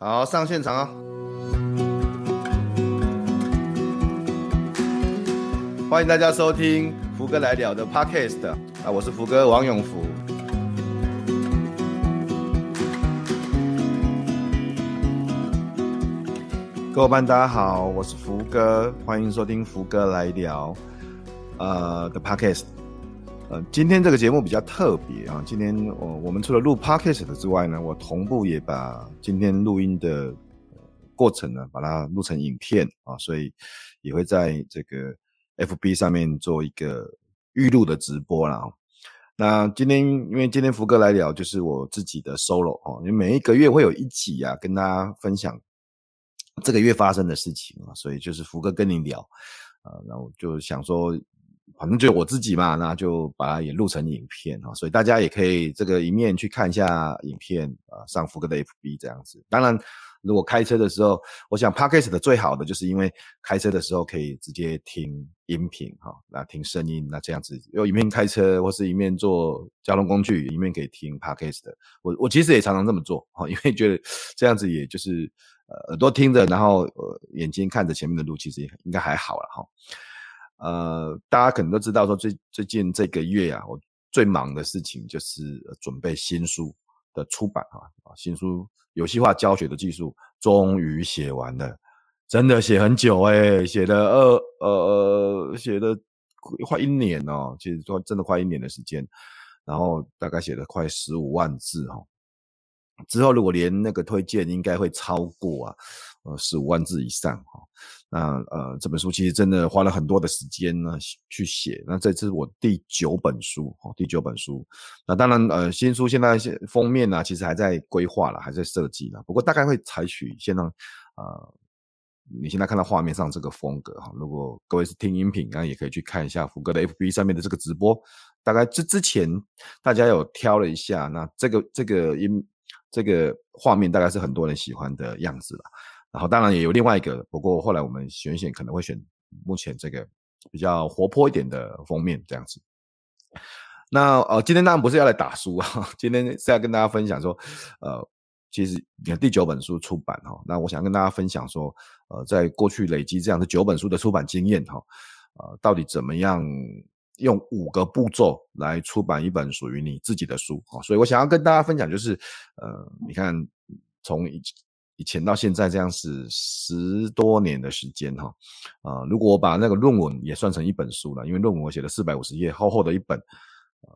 好，上现场啊、哦！欢迎大家收听福哥来聊的 Podcast 啊，我是福哥王永福。各位伙伴，大家好，我是福哥，欢迎收听福哥来聊呃的 Podcast。呃，今天这个节目比较特别啊！今天我、我们除了录 podcast 之外呢，我同步也把今天录音的、呃、过程呢，把它录成影片啊，所以也会在这个 FB 上面做一个预录的直播啦。那今天因为今天福哥来聊，就是我自己的 solo 啊，因为每一个月会有一集啊，跟大家分享这个月发生的事情啊，所以就是福哥跟你聊啊，然后就想说。反正就我自己嘛，那就把它也录成影片哈，所以大家也可以这个一面去看一下影片啊，上福哥的 FB 这样子。当然，如果开车的时候，我想 Podcast 的最好的就是因为开车的时候可以直接听音频哈，那听声音，那这样子，又一面开车或是一面做交通工具，一面可以听 Podcast 的。我我其实也常常这么做哈，因为觉得这样子也就是呃耳朵听着，然后呃眼睛看着前面的路，其实也应该还好了哈。呃，大家可能都知道，说最最近这个月啊，我最忙的事情就是准备新书的出版啊。新书游戏化教学的技术终于写完了，真的写很久诶，写了二呃呃，写了快一年哦，其实说真的快一年的时间，然后大概写了快十五万字哈。之后如果连那个推荐，应该会超过啊，呃十五万字以上哈。那呃，这本书其实真的花了很多的时间呢去写。那这是我第九本书，哦，第九本书。那当然，呃，新书现在封面呢，其实还在规划了，还在设计了。不过大概会采取现在，呃，你现在看到画面上这个风格哈。如果各位是听音频，那也可以去看一下福哥的 FB 上面的这个直播。大概之之前大家有挑了一下，那这个这个音这个画面大概是很多人喜欢的样子了。然后当然也有另外一个，不过后来我们选选，可能会选目前这个比较活泼一点的封面这样子。那呃，今天当然不是要来打书啊，今天是要跟大家分享说，呃，其实你看第九本书出版哈，那我想跟大家分享说，呃，在过去累积这样的九本书的出版经验哈，呃，到底怎么样用五个步骤来出版一本属于你自己的书啊？所以我想要跟大家分享就是，呃，你看从以以前到现在这样是十多年的时间哈，啊，如果我把那个论文也算成一本书了，因为论文我写了四百五十页，厚厚的一本，呃，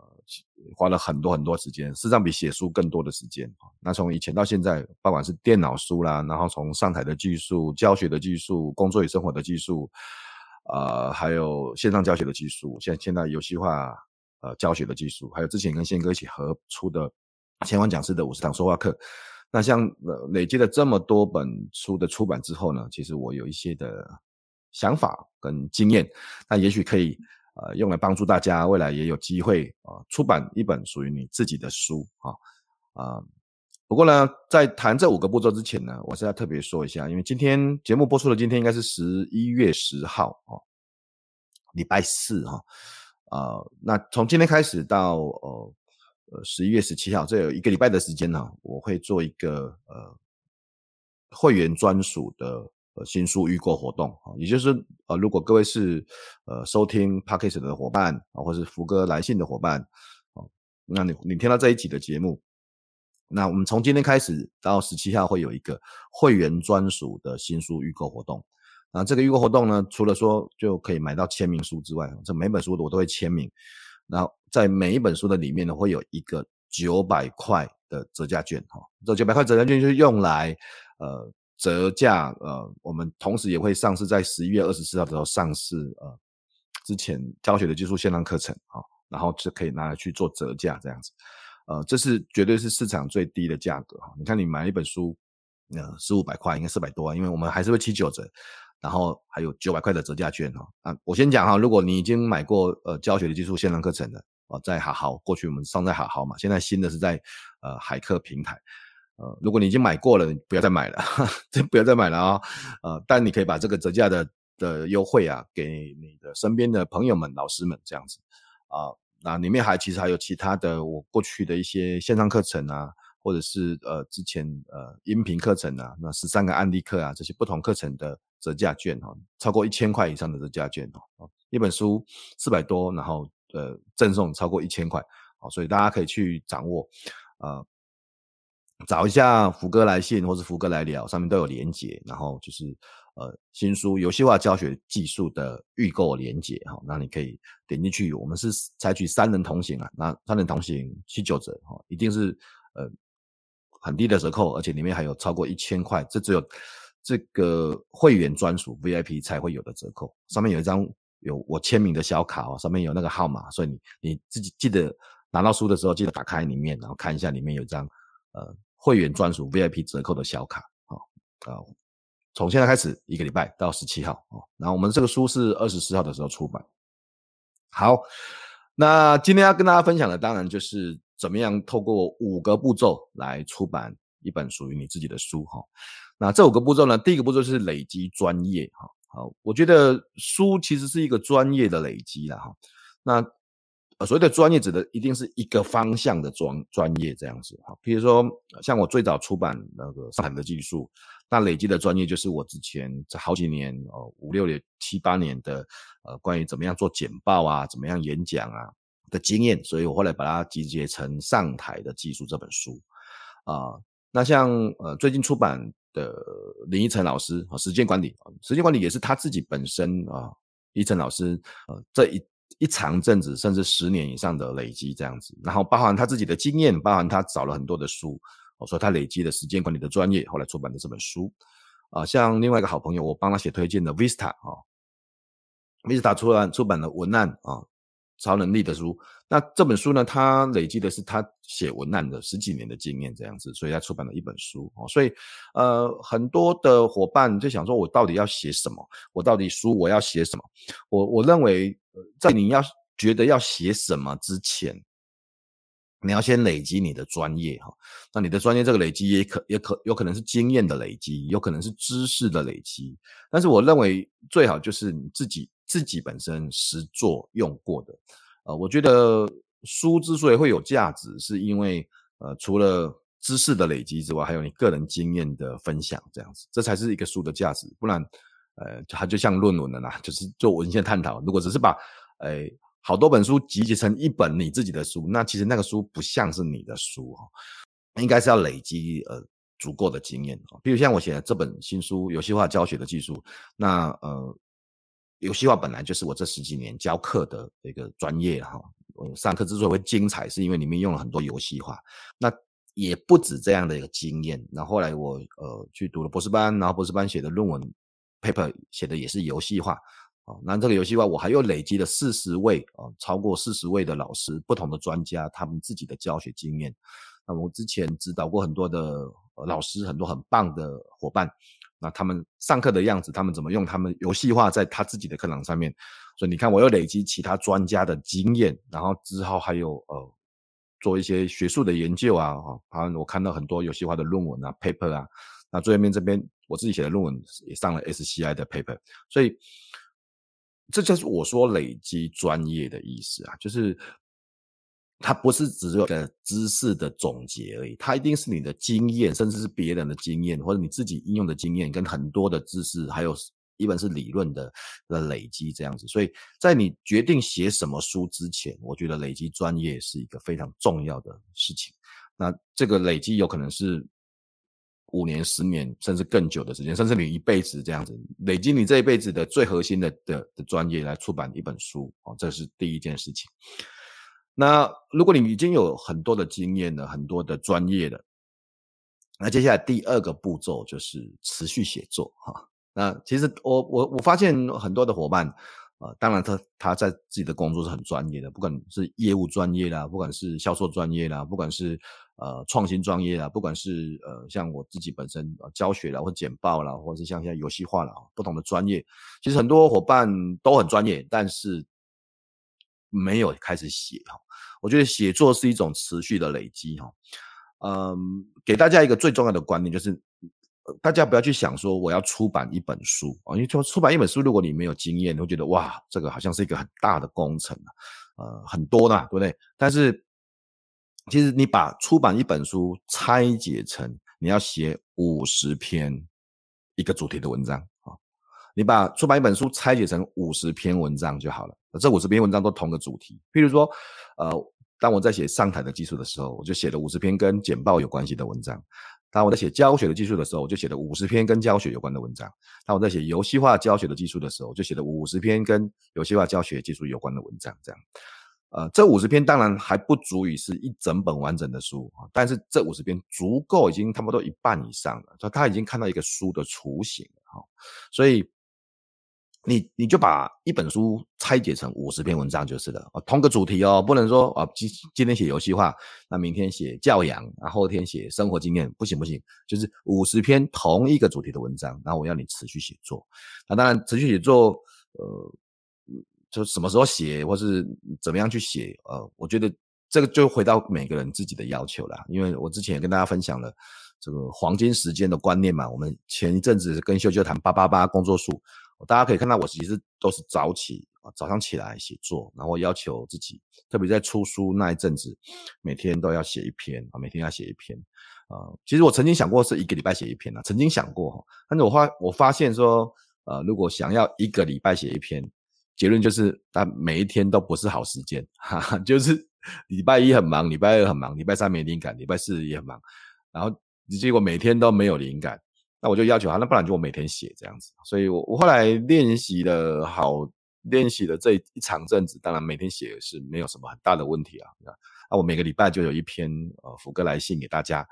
花了很多很多时间，事实上比写书更多的时间。那从以前到现在，不管是电脑书啦，然后从上台的技术、教学的技术、工作与生活的技术，呃，还有线上教学的技术，现现在游戏化呃教学的技术，还有之前跟宪哥一起合出的千万讲师的五十堂说话课。那像累积了这么多本书的出版之后呢，其实我有一些的想法跟经验，那也许可以呃用来帮助大家未来也有机会啊、呃、出版一本属于你自己的书啊啊、不过呢，在谈这五个步骤之前呢，我是要特别说一下，因为今天节目播出的今天应该是十一月十号哦，礼拜四哈啊、呃。那从今天开始到呃。呃，十一月十七号，这有一个礼拜的时间呢，我会做一个呃会员专属的呃新书预购活动啊，也就是呃，如果各位是呃收听 Podcast 的伙伴啊，或是福哥来信的伙伴啊，那你你听到这一集的节目，那我们从今天开始到十七号会有一个会员专属的新书预购活动。啊，这个预购活动呢，除了说就可以买到签名书之外，这每本书我都会签名。然后在每一本书的里面呢，会有一个九百块的折价券哈，这九百块折价券就是用来呃折价呃，我们同时也会上市在十一月二十四号的时候上市呃之前教学的技术线上课程啊，然后就可以拿来去做折价这样子，呃，这是绝对是市场最低的价格哈。你看你买一本书，呃，四五百块，应该四百多啊，因为我们还是会七九折。然后还有九百块的折价券哈啊，我先讲哈，如果你已经买过呃教学的技术线上课程的啊，在好好过去我们上在好好嘛，现在新的是在呃海课平台，呃，如果你已经买过了，你不要再买了，真不要再买了啊，呃，但你可以把这个折价的的优惠啊，给你的身边的朋友们、老师们这样子啊，那里面还其实还有其他的我过去的一些线上课程啊，或者是呃之前呃音频课程啊，那十三个案例课啊，这些不同课程的折价券哈，超过一千块以上的折价券哦，一本书四百多，然后呃赠送超过一千块，好，所以大家可以去掌握，呃，找一下福哥来信或是福哥来聊，上面都有连结，然后就是呃新书游戏化教学技术的预购连结哈，那你可以点进去，我们是采取三人同行啊，那三人同行七九折哈，一定是呃。很低的折扣，而且里面还有超过一千块，这只有这个会员专属 VIP 才会有的折扣。上面有一张有我签名的小卡哦，上面有那个号码，所以你你自己记得拿到书的时候，记得打开里面，然后看一下里面有一张呃会员专属 VIP 折扣的小卡啊啊，从现在开始一个礼拜到十七号啊，然后我们这个书是二十四号的时候出版。好，那今天要跟大家分享的，当然就是。怎么样透过五个步骤来出版一本属于你自己的书哈？那这五个步骤呢？第一个步骤是累积专业哈。好，我觉得书其实是一个专业的累积了哈。那所谓的专业指的一定是一个方向的专专业这样子哈。比如说像我最早出版那个上海的技术，那累积的专业就是我之前这好几年哦五六年七八年的呃关于怎么样做简报啊，怎么样演讲啊。的经验，所以我后来把它集结成《上台的技术》这本书啊、那像呃最近出版的林依晨老师啊，时间管理，时间管理也是他自己本身啊，依晨老师呃这一一长阵子甚至十年以上的累积这样子，然后包含他自己的经验，包含他找了很多的书，我说他累积的时间管理的专业，后来出版的这本书啊、像另外一个好朋友，我帮他写推荐的 Vista 啊，Vista 出版出版的文案啊。超能力的书，那这本书呢？他累积的是他写文案的十几年的经验，这样子，所以他出版了一本书哦。所以，呃，很多的伙伴就想说，我到底要写什么？我到底书我要写什么？我我认为，在你要觉得要写什么之前，你要先累积你的专业哈。那你的专业这个累积也可也可有可能是经验的累积，有可能是知识的累积。但是我认为最好就是你自己。自己本身实作用过的，呃，我觉得书之所以会有价值，是因为呃，除了知识的累积之外，还有你个人经验的分享，这样子，这才是一个书的价值。不然，呃，它就像论文了啦，就是做文献探讨。如果只是把，呃，好多本书集结成一本你自己的书，那其实那个书不像是你的书哈，应该是要累积呃足够的经验。比如像我写的这本新书《游戏化教学的技术》，那呃。游戏化本来就是我这十几年教课的一个专业哈，我上课之所以会精彩，是因为里面用了很多游戏化。那也不止这样的一个经验。那后来我呃去读了博士班，然后博士班写的论文 paper 写的也是游戏化啊。那这个游戏化我还又累积了四十位啊，超过四十位的老师，不同的专家，他们自己的教学经验。那我之前指导过很多的老师，很多很棒的伙伴。那他们上课的样子，他们怎么用他们游戏化在他自己的课堂上面？所以你看，我又累积其他专家的经验，然后之后还有呃做一些学术的研究啊，啊，我看到很多游戏化的论文啊、paper 啊。那最后面这边我自己写的论文也上了 SCI 的 paper，所以这就是我说累积专业的意思啊，就是。它不是只有个知识的总结而已，它一定是你的经验，甚至是别人的经验，或者你自己应用的经验，跟很多的知识，还有一本是理论的的累积这样子。所以在你决定写什么书之前，我觉得累积专业是一个非常重要的事情。那这个累积有可能是五年、十年，甚至更久的时间，甚至你一辈子这样子累积你这一辈子的最核心的的的专业来出版一本书哦，这是第一件事情。那如果你已经有很多的经验了，很多的专业了，那接下来第二个步骤就是持续写作哈。那其实我我我发现很多的伙伴，啊，当然他他在自己的工作是很专业的，不管是业务专业啦，不管是销售专业啦，不管是呃创新专业啊，不管是呃像我自己本身教学啦，或简报啦，或者是像现在游戏化啦，不同的专业，其实很多伙伴都很专业，但是。没有开始写哈，我觉得写作是一种持续的累积哈，嗯，给大家一个最重要的观念就是，大家不要去想说我要出版一本书啊，因为出出版一本书，如果你没有经验，你会觉得哇，这个好像是一个很大的工程啊，呃，很多的，对不对？但是其实你把出版一本书拆解成你要写五十篇一个主题的文章啊，你把出版一本书拆解成五十篇文章就好了。这五十篇文章都同个主题，譬如说，呃，当我在写上台的技术的时候，我就写了五十篇跟简报有关系的文章；当我在写教学的技术的时候，我就写了五十篇跟教学有关的文章；当我在写游戏化教学的技术的时候，我就写了五十篇跟游戏化教学技术有关的文章。这样，呃，这五十篇当然还不足以是一整本完整的书啊，但是这五十篇足够，已经差不多一半以上了，就他已经看到一个书的雏形了哈，所以。你你就把一本书拆解成五十篇文章就是了，同个主题哦，不能说啊今今天写游戏化，那明天写教养，然后天写生活经验，不行不行，就是五十篇同一个主题的文章，然后我要你持续写作。那当然持续写作，呃，就什么时候写或是怎么样去写，呃，我觉得这个就回到每个人自己的要求啦。因为我之前也跟大家分享了这个黄金时间的观念嘛，我们前一阵子跟秀秀谈八八八工作术。大家可以看到，我其实都是早起啊，早上起来写作，然后要求自己，特别在出书那一阵子，每天都要写一篇啊，每天要写一篇啊。其实我曾经想过是一个礼拜写一篇啊，曾经想过，但是我发我发现说，呃，如果想要一个礼拜写一篇，结论就是，他每一天都不是好时间，哈哈，就是礼拜一很忙，礼拜二很忙，礼拜三没灵感，礼拜四也很忙，然后结果每天都没有灵感。那我就要求他，那不然就我每天写这样子。所以我我后来练习了好练习了这一长阵子，当然每天写是没有什么很大的问题啊。那我每个礼拜就有一篇呃福哥来信给大家。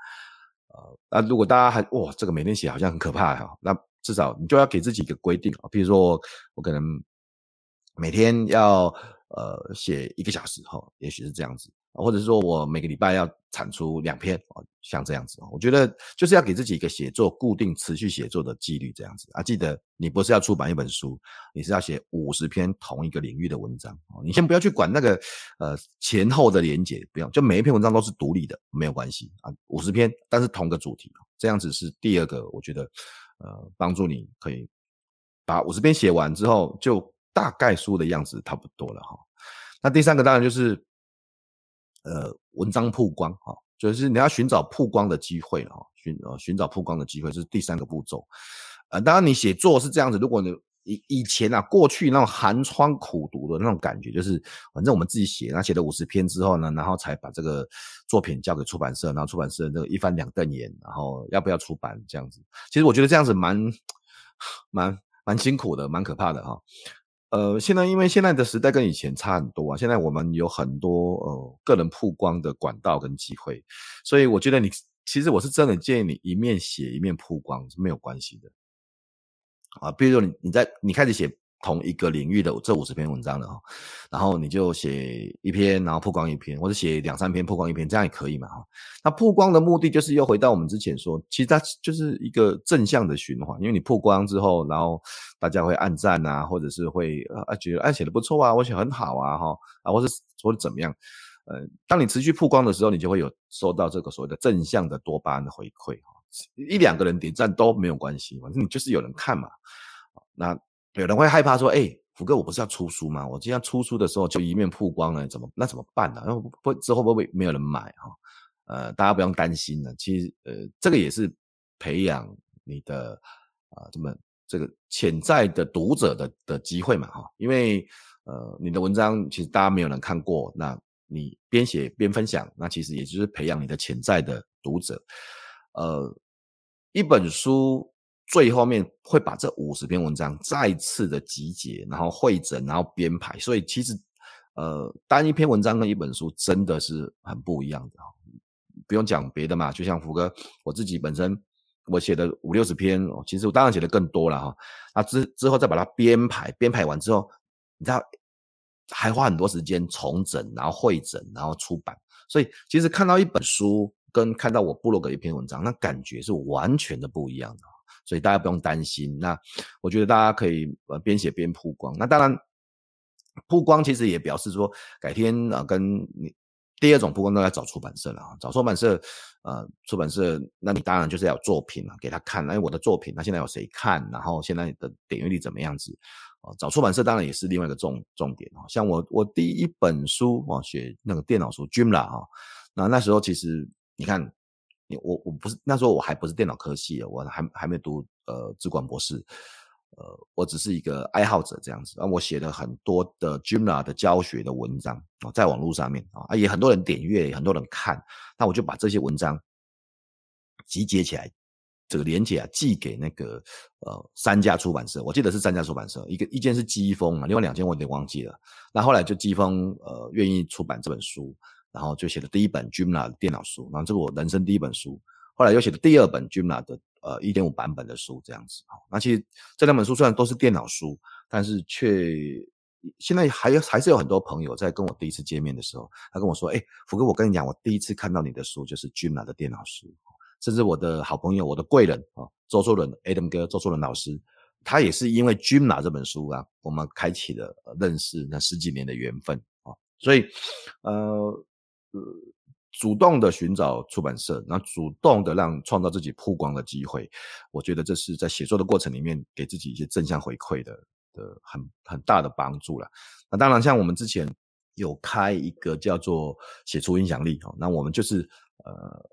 呃，那如果大家还哇这个每天写好像很可怕哈，那至少你就要给自己一个规定啊，比如说，我可能每天要呃写一个小时哈，也许是这样子。或者是说我每个礼拜要产出两篇啊，像这样子，我觉得就是要给自己一个写作固定、持续写作的纪律，这样子啊。记得你不是要出版一本书，你是要写五十篇同一个领域的文章哦。你先不要去管那个呃前后的连结，不要，就每一篇文章都是独立的，没有关系啊。五十篇，但是同个主题，这样子是第二个，我觉得呃帮助你可以把五十篇写完之后，就大概书的样子差不多了哈。那第三个当然就是。呃，文章曝光哈，就是你要寻找曝光的机会哈，寻呃寻找曝光的机会，这是第三个步骤。呃，当然你写作是这样子，如果你以以前啊，过去那种寒窗苦读的那种感觉，就是反正我们自己写，然后写了五十篇之后呢，然后才把这个作品交给出版社，然后出版社那个一翻两瞪眼，然后要不要出版这样子。其实我觉得这样子蛮 蛮蛮辛苦的，蛮可怕的哈。呃，现在因为现在的时代跟以前差很多啊，现在我们有很多呃个人曝光的管道跟机会，所以我觉得你其实我是真的建议你一面写一面曝光是没有关系的啊，比如说你你在你开始写。同一个领域的这五十篇文章了哈，然后你就写一篇，然后曝光一篇，或者写两三篇曝光一篇，这样也可以嘛哈。那曝光的目的就是又回到我们之前说，其实它就是一个正向的循环，因为你曝光之后，然后大家会按赞啊，或者是会啊觉得哎写的不错啊，我写很好啊哈啊，或者或者怎么样，呃，当你持续曝光的时候，你就会有收到这个所谓的正向的多巴胺的回馈哈，一两个人点赞都没有关系，反正你就是有人看嘛，那。有人会害怕说：“哎、福哥，我不是要出书吗？我今天出书的时候就一面曝光了，怎么那怎么办呢、啊？那会之后会不会没有人买哈？呃，大家不用担心了。其实呃，这个也是培养你的啊，这、么这个潜在的读者的的机会嘛哈。因为呃，你的文章其实大家没有人看过，那你边写边分享，那其实也就是培养你的潜在的读者。呃，一本书。最后面会把这五十篇文章再次的集结，然后汇整，然后编排。所以其实，呃，单一篇文章跟一本书真的是很不一样的。不用讲别的嘛，就像福哥我自己本身，我写的五六十篇，其实我当然写的更多了哈。那之之后再把它编排，编排完之后，你知道还花很多时间重整，然后汇整，然后出版。所以其实看到一本书跟看到我部落格一篇文章，那感觉是完全的不一样的。所以大家不用担心。那我觉得大家可以呃边写边曝光。那当然，曝光其实也表示说，改天啊跟你第二种曝光都要找出版社了啊，找出版社呃出版社，那你当然就是要有作品啊给他看。哎，我的作品，那现在有谁看？然后现在的点阅率怎么样子？哦，找出版社当然也是另外一个重重点啊。像我我第一本书啊写那个电脑书 Joomla 啊，那那时候其实你看，我我不是那时候我还不是电脑科系，我还还没读呃资管博士，呃，我只是一个爱好者这样子。啊，我写了很多的 Gymna 的教学的文章啊，在网络上面啊，也很多人点阅，很多人看。那我就把这些文章集结起来，这个连结啊寄给那个呃三家出版社，我记得是三家出版社，一个一间是季风啊，另外两间我有点忘记了。那后来就季风呃愿意出版这本书。然后就写了第一本 Joomla 的电脑书，然后这是我人生第一本书。后来又写了第二本 Joomla 的呃1.5版本的书，这样子。那其实这两本书虽然都是电脑书，但是却现在还有还是有很多朋友在跟我第一次见面的时候，他跟我说：“哎，福哥，我跟你讲，我第一次看到你的书就是 Joomla 的电脑书。”甚至我的好朋友，我的贵人啊，周作伦 Adam 哥，周作伦老师，他也是因为 Joomla 这本书啊，我们开启了认识那十几年的缘分啊。所以，呃。呃，主动的寻找出版社，然后主动的让创造自己曝光的机会，我觉得这是在写作的过程里面给自己一些正向回馈的的很很大的帮助了。那当然，像我们之前有开一个叫做“写出影响力”哈，那我们就是呃，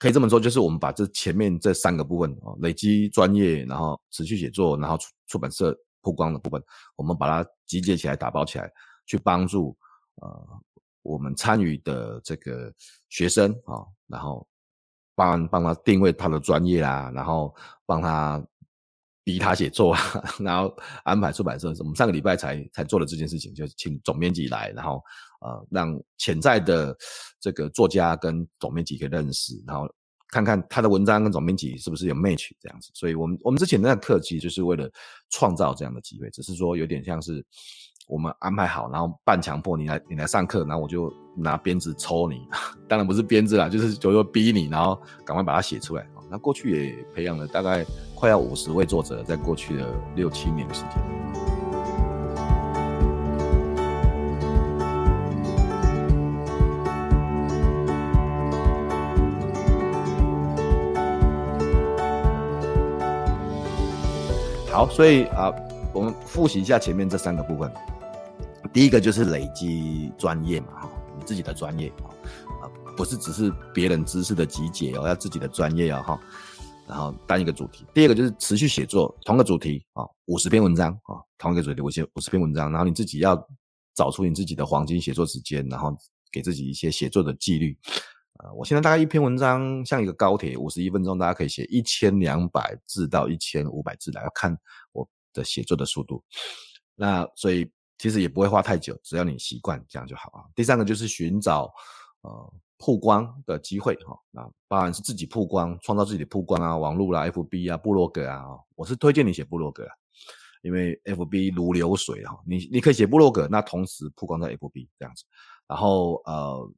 可以这么说，就是我们把这前面这三个部分啊，累积专业，然后持续写作，然后出出版社曝光的部分，我们把它集结起来，打包起来，去帮助呃。我们参与的这个学生啊，然后帮帮他定位他的专业啦，然后帮他逼他写作啊，然后安排出版社。我们上个礼拜才才做了这件事情，就请总编辑来，然后呃，让潜在的这个作家跟总编辑可以认识，然后看看他的文章跟总编辑是不是有 match 这样子。所以我们我们之前那个课其实就是为了创造这样的机会，只是说有点像是。我们安排好，然后半强迫你来，你来上课，然后我就拿鞭子抽你，当然不是鞭子啦，就是就说逼你，然后赶快把它写出来。那过去也培养了大概快要五十位作者，在过去的六七年的时间。好，所以啊，我们复习一下前面这三个部分。第一个就是累积专业嘛，哈，你自己的专业啊，不是只是别人知识的集结哦，要自己的专业哦，哈，然后单一个主题。第二个就是持续写作，同个主题啊，五十篇文章啊，同一个主题，我写五十篇文章，然后你自己要找出你自己的黄金写作时间，然后给自己一些写作的纪律。呃，我现在大概一篇文章像一个高铁，五十一分钟，大家可以写一千两百字到一千五百字来，要看我的写作的速度。那所以。其实也不会花太久，只要你习惯这样就好啊。第三个就是寻找呃曝光的机会哈，那当然是自己曝光，创造自己的曝光啊，网络啦、FB 啊、部落格啊。我是推荐你写部落格，因为 FB 如流水哈，你你可以写部落格，那同时曝光在 FB 这样子，然后呃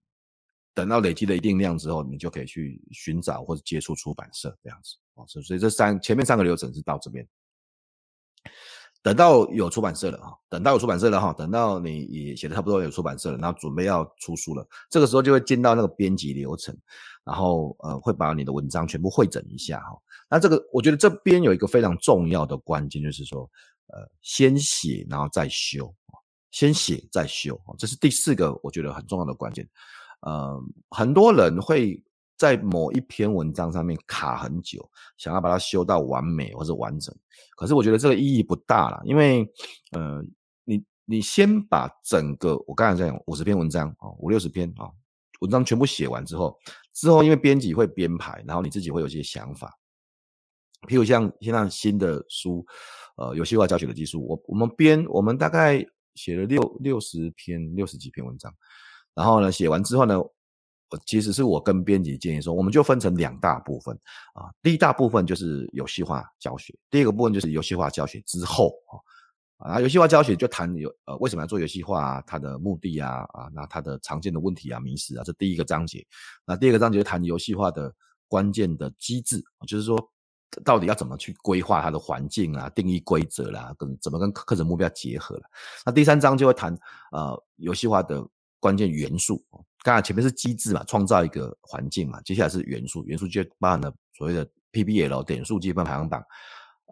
等到累积了一定量之后，你就可以去寻找或者接触出版社这样子啊。所以这三前面三个流程是到这边。等到有出版社了哈，等到有出版社了哈，等到你写的差不多有出版社了，然后准备要出书了，这个时候就会进到那个编辑流程，然后呃会把你的文章全部汇整一下哈。那这个我觉得这边有一个非常重要的关键，就是说呃先写然后再修，先写再修，这是第四个我觉得很重要的关键。呃，很多人会。在某一篇文章上面卡很久，想要把它修到完美或者完整，可是我觉得这个意义不大了，因为，呃，你你先把整个我刚才讲五十篇文章啊，五六十篇啊文章全部写完之后，之后因为编辑会编排，然后你自己会有一些想法，譬如像现在新的书，呃，游戏化教学的技术，我我们编我们大概写了六六十篇六十几篇文章，然后呢写完之后呢。其实是我跟编辑建议说，我们就分成两大部分啊。第一大部分就是游戏化教学，第二个部分就是游戏化教学之后啊。啊，游戏化教学就谈有呃为什么要做游戏化啊，它的目的啊啊，那它的常见的问题啊、迷思啊，这第一个章节。那第二个章节谈游戏化的关键的机制，就是说到底要怎么去规划它的环境啊，定义规则啦，跟怎么跟课程目标结合了。那第三章就会谈呃游戏化的关键元素。刚才前面是机制嘛，创造一个环境嘛，接下来是元素，元素就包含了所谓的 PBL 点数积分排行榜，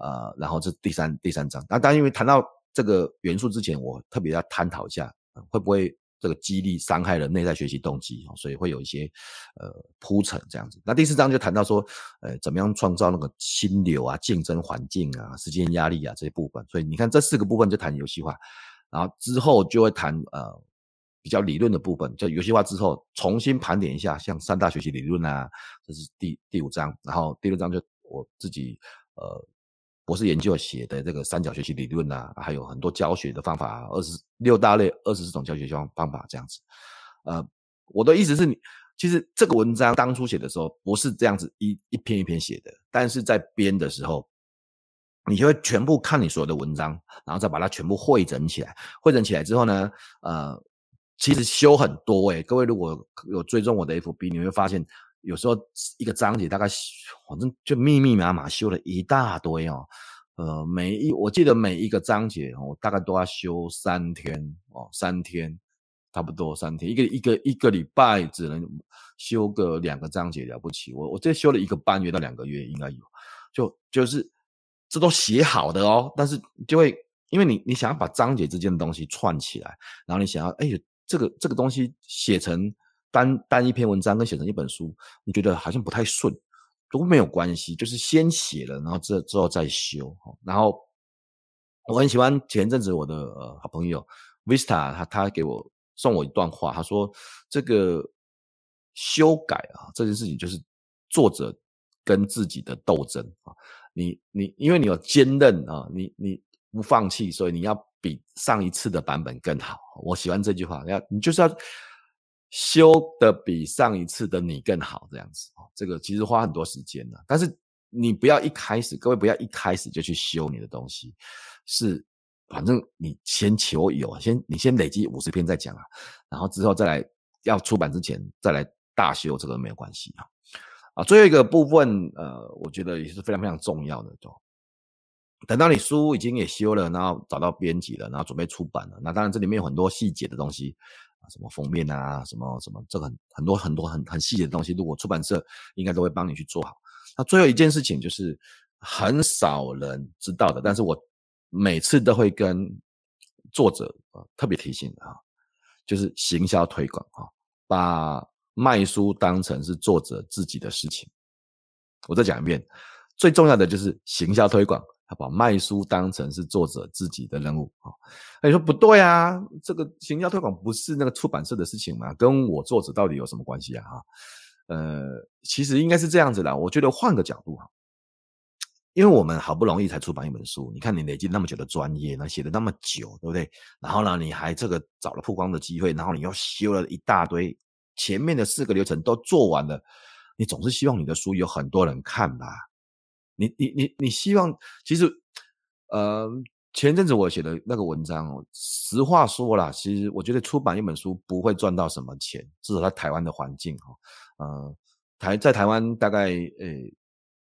呃，然后这第三第三章。那当然，因为谈到这个元素之前，我特别要探讨一下，会不会这个激励伤害了内在学习动机，所以会有一些呃铺陈这样子。那第四章就谈到说，呃，怎么样创造那个心流啊、竞争环境啊、时间压力啊这些部分。所以你看这四个部分就谈游戏化，然后之后就会谈呃比较理论的部分，就游戏化之后重新盘点一下，像三大学习理论啊，这是第第五章，然后第六章就我自己呃。博士研究写的这个三角学习理论啊，还有很多教学的方法，二十六大类二十四种教学方方法这样子。呃，我的意思是你，其实这个文章当初写的时候不是这样子一一篇一篇写的，但是在编的时候，你就会全部看你所有的文章，然后再把它全部汇整起来。汇整起来之后呢，呃，其实修很多诶、各位如果有追踪我的 FB，你会发现。有时候一个章节大概反正就密密麻麻修了一大堆哦，呃，每一我记得每一个章节我大概都要修三天哦，三天差不多三天，一个一个一个礼拜只能修个两个章节了不起，我我这修了一个半月到两个月应该有，就就是这都写好的哦，但是就会因为你你想要把章节之间的东西串起来，然后你想要哎这个这个东西写成。单单一篇文章跟写成一本书，你觉得好像不太顺，都没有关系，就是先写了，然后之之后再修。然后我很喜欢前阵子我的呃好朋友 Vista，他他给我送我一段话，他说这个修改啊这件事情就是作者跟自己的斗争啊，你你因为你有坚韧啊，你你不放弃，所以你要比上一次的版本更好。我喜欢这句话，要你就是要。修的比上一次的你更好，这样子，这个其实花很多时间的。但是你不要一开始，各位不要一开始就去修你的东西，是反正你先求有，先你先累积五十篇再讲啊，然后之后再来要出版之前再来大修，这个没有关系啊。啊，最后一个部分，呃，我觉得也是非常非常重要的，就等到你书已经也修了，然后找到编辑了，然后准备出版了，那当然这里面有很多细节的东西。什么封面啊，什么什么，这个很很多很多很很细节的东西，如果出版社应该都会帮你去做好。那最后一件事情就是很少人知道的，但是我每次都会跟作者啊特别提醒啊，就是行销推广啊，把卖书当成是作者自己的事情。我再讲一遍，最重要的就是行销推广。他把卖书当成是作者自己的任务啊？那你说不对啊？这个行销推广不是那个出版社的事情吗？跟我作者到底有什么关系啊？呃，其实应该是这样子的。我觉得换个角度哈，因为我们好不容易才出版一本书，你看你累积那么久的专业，那写的那么久，对不对？然后呢，你还这个找了曝光的机会，然后你又修了一大堆，前面的四个流程都做完了，你总是希望你的书有很多人看吧？你你你你希望，其实，呃，前阵子我写的那个文章哦，实话说啦，其实我觉得出版一本书不会赚到什么钱，至少在台湾的环境哈，呃，台在台湾大概呃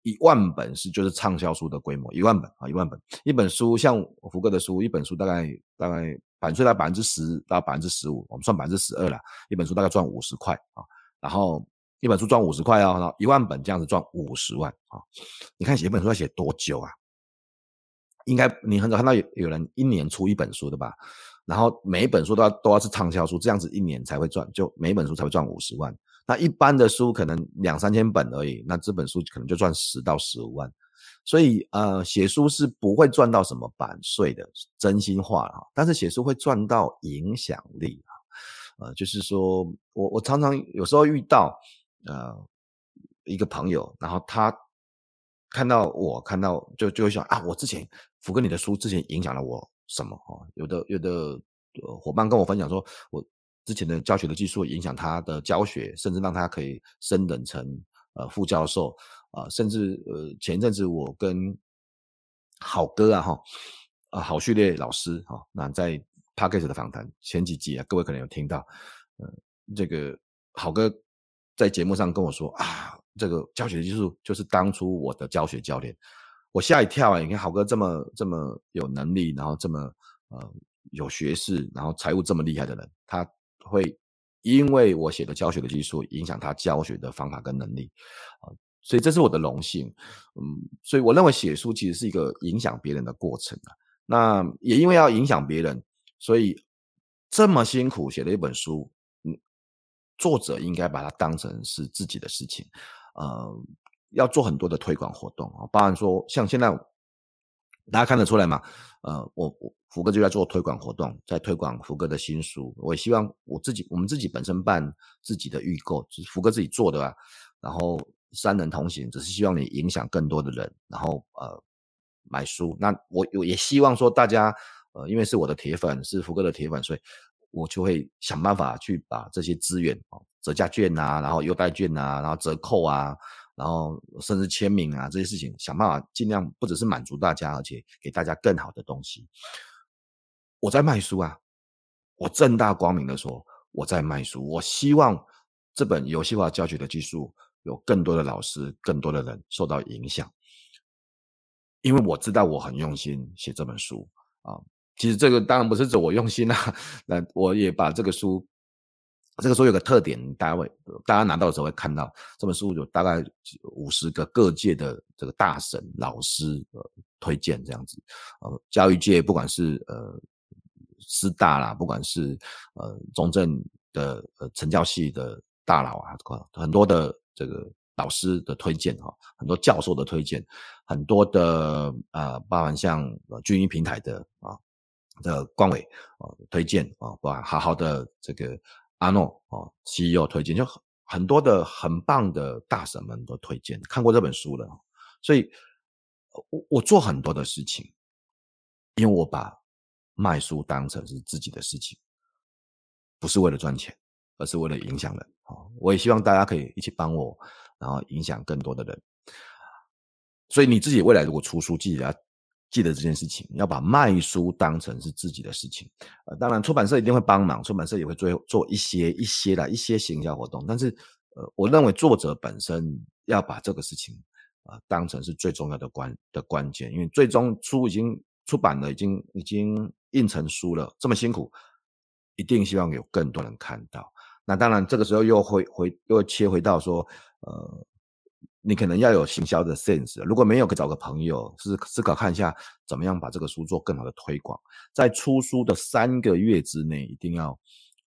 一万本是就是畅销书的规模，一万本啊，一万本，一本书像福哥的书，一本书大概大概版税在百分之十到百分之十五，我们算百分之十二啦，一本书大概赚五十块啊，然后。一本书赚五十块哦，然后一万本这样子赚五十万啊！你看写一本书要写多久啊？应该你很少看到有有人一年出一本书的吧？然后每一本书都要都要是畅销书，这样子一年才会赚，就每一本书才会赚五十万。那一般的书可能两三千本而已，那这本书可能就赚十到十五万。所以呃，写书是不会赚到什么版税的，真心话啊！但是写书会赚到影响力啊！呃，就是说我我常常有时候遇到。呃，一个朋友，然后他看到我看到就就会想啊，我之前福哥你的书之前影响了我什么哦？有的有的伙伴跟我分享说，我之前的教学的技术影响他的教学，甚至让他可以升等成呃副教授啊、呃，甚至呃前一阵子我跟好哥啊哈啊郝旭烈老师哈、哦，那在 Podcast 的访谈前几集啊，各位可能有听到，呃这个好哥。在节目上跟我说啊，这个教学技术就是当初我的教学教练，我吓一跳啊！你看豪哥这么这么有能力，然后这么呃有学识，然后财务这么厉害的人，他会因为我写的教学的技术影响他教学的方法跟能力啊，所以这是我的荣幸，嗯，所以我认为写书其实是一个影响别人的过程啊。那也因为要影响别人，所以这么辛苦写了一本书，作者应该把它当成是自己的事情，呃，要做很多的推广活动啊，包含说像现在大家看得出来嘛，呃，我我福哥就在做推广活动，在推广福哥的新书，我希望我自己我们自己本身办自己的预购，就是福哥自己做的吧，然后三人同行，只是希望你影响更多的人，然后呃买书，那我我也希望说大家。呃，因为是我的铁粉，是福哥的铁粉，所以我就会想办法去把这些资源啊，折价券啊，然后优待券啊，然后折扣啊，然后甚至签名啊这些事情，想办法尽量不只是满足大家，而且给大家更好的东西。我在卖书啊，我正大光明的说我在卖书，我希望这本游戏化教学的技术有更多的老师，更多的人受到影响，因为我知道我很用心写这本书啊。其实这个当然不是指我用心啦，那我也把这个书，这个书有个特点，大家会大家拿到的时候会看到，这本书有大概五十个各界的这个大神老师呃推荐这样子，呃教育界不管是呃师大啦，不管是呃中正的呃成教系的大佬啊，很多的这个老师的推荐哈，很多教授的推荐，很多的呃包含像均一平台的啊。的光伟啊推荐啊，把好好的这个阿诺啊 CEO 推荐，就很多的很棒的大神们都推荐看过这本书了，所以我我做很多的事情，因为我把卖书当成是自己的事情，不是为了赚钱，而是为了影响人啊！我也希望大家可以一起帮我，然后影响更多的人。所以你自己未来如果出书，记得。记得这件事情，要把卖书当成是自己的事情。呃，当然出版社一定会帮忙，出版社也会做做一些一些的一些行销活动。但是，呃，我认为作者本身要把这个事情啊、呃、当成是最重要的关的关键，因为最终书已经出版了，已经已经印成书了，这么辛苦，一定希望有更多人看到。那当然，这个时候又回回又切回到说，呃。你可能要有行销的 sense，如果没有，可以找个朋友思思考看一下，怎么样把这个书做更好的推广。在出书的三个月之内，一定要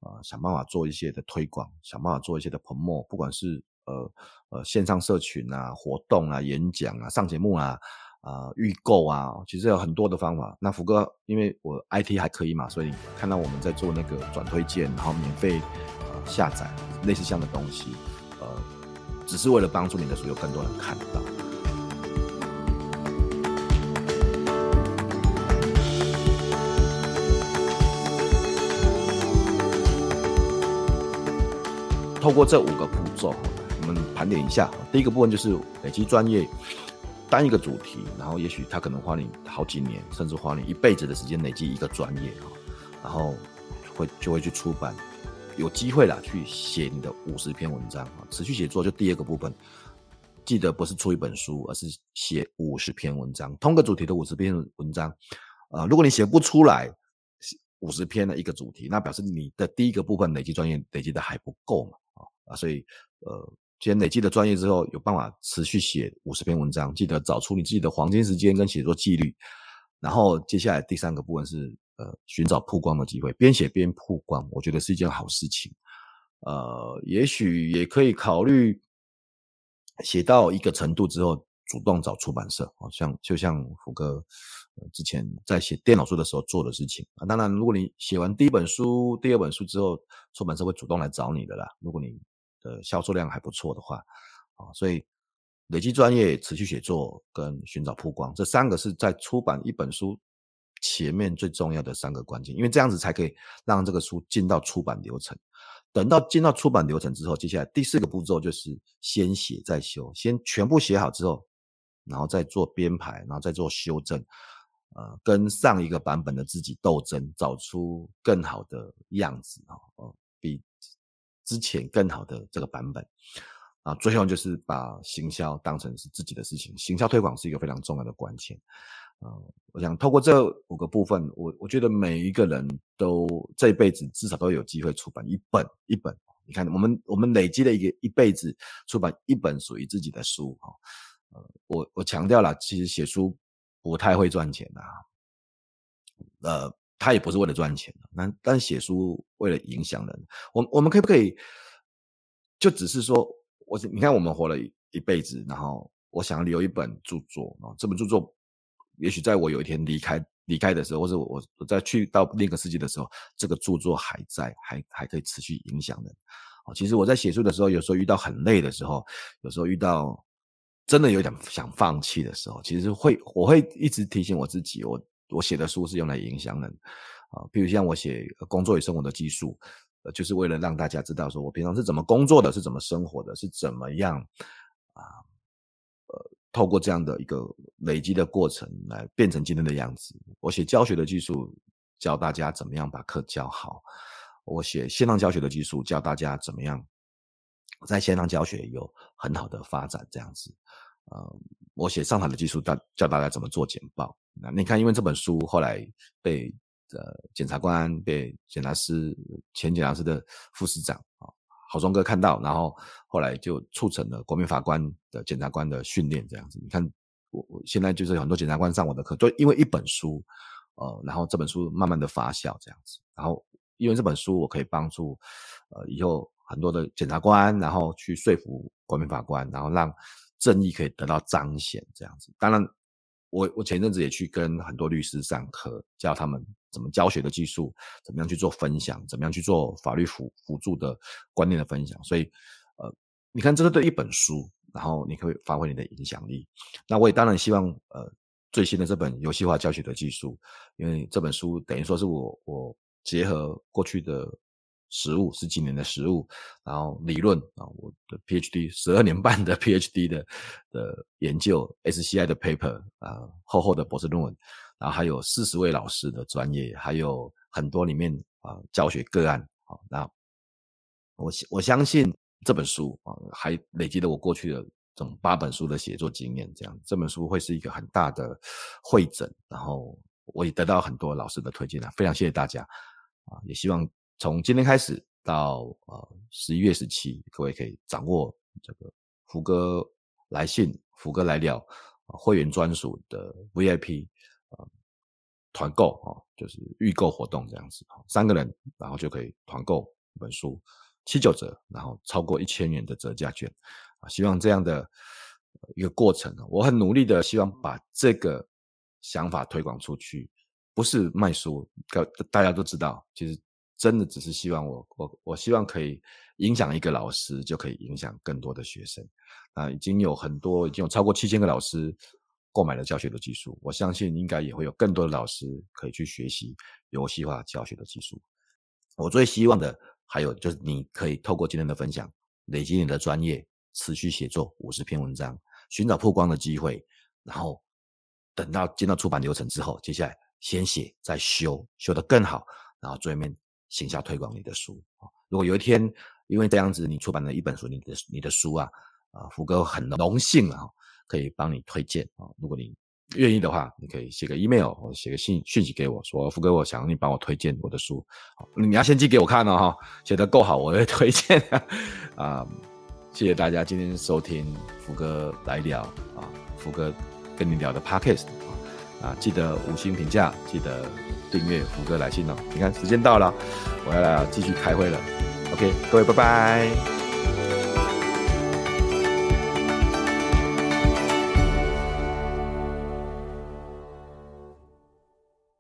啊、呃、想办法做一些的推广，想办法做一些的 promo，不管是呃呃线上社群啊、活动啊、演讲啊、上节目啊、啊、呃、预购啊，其实有很多的方法。那福哥因为我 IT 还可以嘛，所以看到我们在做那个转推荐，然后免费、呃、下载类似这样的东西，只是为了帮助你的书有更多人看到。透过这五个步骤，我们盘点一下。第一个部分就是累积专业，单一个主题，然后也许它可能花你好几年，甚至花你一辈子的时间累积一个专业，然后会就会去出版。有机会啦，去写你的五十篇文章啊！持续写作就第二个部分，记得不是出一本书，而是写五十篇文章，同个主题的五十篇文章。呃，如果你写不出来五十篇的一个主题，那表示你的第一个部分累积专业累积的还不够嘛啊！所以呃，先累积了专业之后，有办法持续写五十篇文章，记得找出你自己的黄金时间跟写作纪律。然后接下来第三个部分是。呃，寻找曝光的机会，边写边曝光，我觉得是一件好事情。呃，也许也可以考虑写到一个程度之后，主动找出版社，好像就像福哥之前在写电脑书的时候做的事情啊。当然，如果你写完第一本书、第二本书之后，出版社会主动来找你的啦。如果你的销售量还不错的话，啊，所以累积专业、持续写作跟寻找曝光，这三个是在出版一本书。前面最重要的三个关键，因为这样子才可以让这个书进到出版流程。等到进到出版流程之后，接下来第四个步骤就是先写再修，先全部写好之后，然后再做编排，然后再做修正，呃，跟上一个版本的自己斗争，找出更好的样子啊，呃，比之前更好的这个版本。啊，最后就是把行销当成是自己的事情，行销推广是一个非常重要的关键。呃，我想透过这五个部分，我我觉得每一个人都这一辈子至少都有机会出版一本一本。你看，我们我们累积了一个一辈子出版一本属于自己的书哈。呃，我我强调了，其实写书不太会赚钱的。呃，他也不是为了赚钱，那但写书为了影响人，我我们可不可以就只是说，我你看我们活了一一辈子，然后我想要留一本著作啊，这本著作也许在我有一天离开离开的时候，或者我我再去到另一个世界的时候，这个著作还在，还还可以持续影响人。其实我在写书的时候，有时候遇到很累的时候，有时候遇到真的有点想放弃的时候，其实会我会一直提醒我自己，我我写的书是用来影响人啊，比如像我写工作与生活的技术，呃，就是为了让大家知道说我平常是怎么工作的，是怎么生活的，是怎么样，透过这样的一个累积的过程来变成今天的样子。我写教学的技术，教大家怎么样把课教好。我写线上教学的技术，教大家怎么样在线上教学有很好的发展，这样子。呃，我写上台的技术，教教大家怎么做简报。那你看，因为这本书后来被呃检察官、被检察师、前检察师的副司长啊，郝松哥看到，然后后来就促成了国民法官的检察官的训练，这样子。你看，我我现在就是很多检察官上我的课，就因为一本书，呃，然后这本书慢慢的发酵，这样子，然后。因为这本书，我可以帮助，呃，以后很多的检察官，然后去说服国民法官，然后让正义可以得到彰显，这样子。当然，我我前阵子也去跟很多律师上课，教他们怎么教学的技术，怎么样去做分享，怎么样去做法律辅辅助的观念的分享。所以，呃，你看，这是对一本书，然后你可以发挥你的影响力。那我也当然希望，呃，最新的这本游戏化教学的技术，因为这本书等于说是我我。结合过去的实务，十几年的实务，然后理论啊，我的 PhD 十二年半的 PhD 的的研究，SCI 的 paper 啊，厚厚的博士论文，然后还有四十位老师的专业，还有很多里面啊教学个案啊，那我我相信这本书啊，还累积了我过去的这种八本书的写作经验，这样这本书会是一个很大的会诊，然后我也得到很多老师的推荐啊，非常谢谢大家。啊，也希望从今天开始到呃十一月十七，各位可以掌握这个福哥来信、福哥来聊会员专属的 VIP 团购啊，就是预购活动这样子，三个人然后就可以团购一本书七九折，然后超过一千元的折价券啊，希望这样的一个过程，我很努力的希望把这个想法推广出去。不是卖书，大家都知道，其实真的只是希望我我我希望可以影响一个老师，就可以影响更多的学生。啊，已经有很多，已经有超过七千个老师购买了教学的技术，我相信应该也会有更多的老师可以去学习游戏化教学的技术。我最希望的还有就是，你可以透过今天的分享，累积你的专业，持续写作五十篇文章，寻找曝光的机会，然后等到进到出版流程之后，接下来。先写再修，修得更好，然后最后面行销推广你的书。如果有一天因为这样子你出版了一本书，你的你的书啊，啊福哥很荣幸啊，可以帮你推荐啊。如果你愿意的话，你可以写个 email 或写个信讯息给我说，福哥，我想你帮我推荐我的书。你要先寄给我看哦，哈，写得够好，我会 推荐啊。谢谢大家今天收听福哥来聊啊，福哥跟你聊的 Podcast。啊，记得五星评价，记得订阅福哥来信哦。你看时间到了，我要来继续开会了。OK，各位拜拜。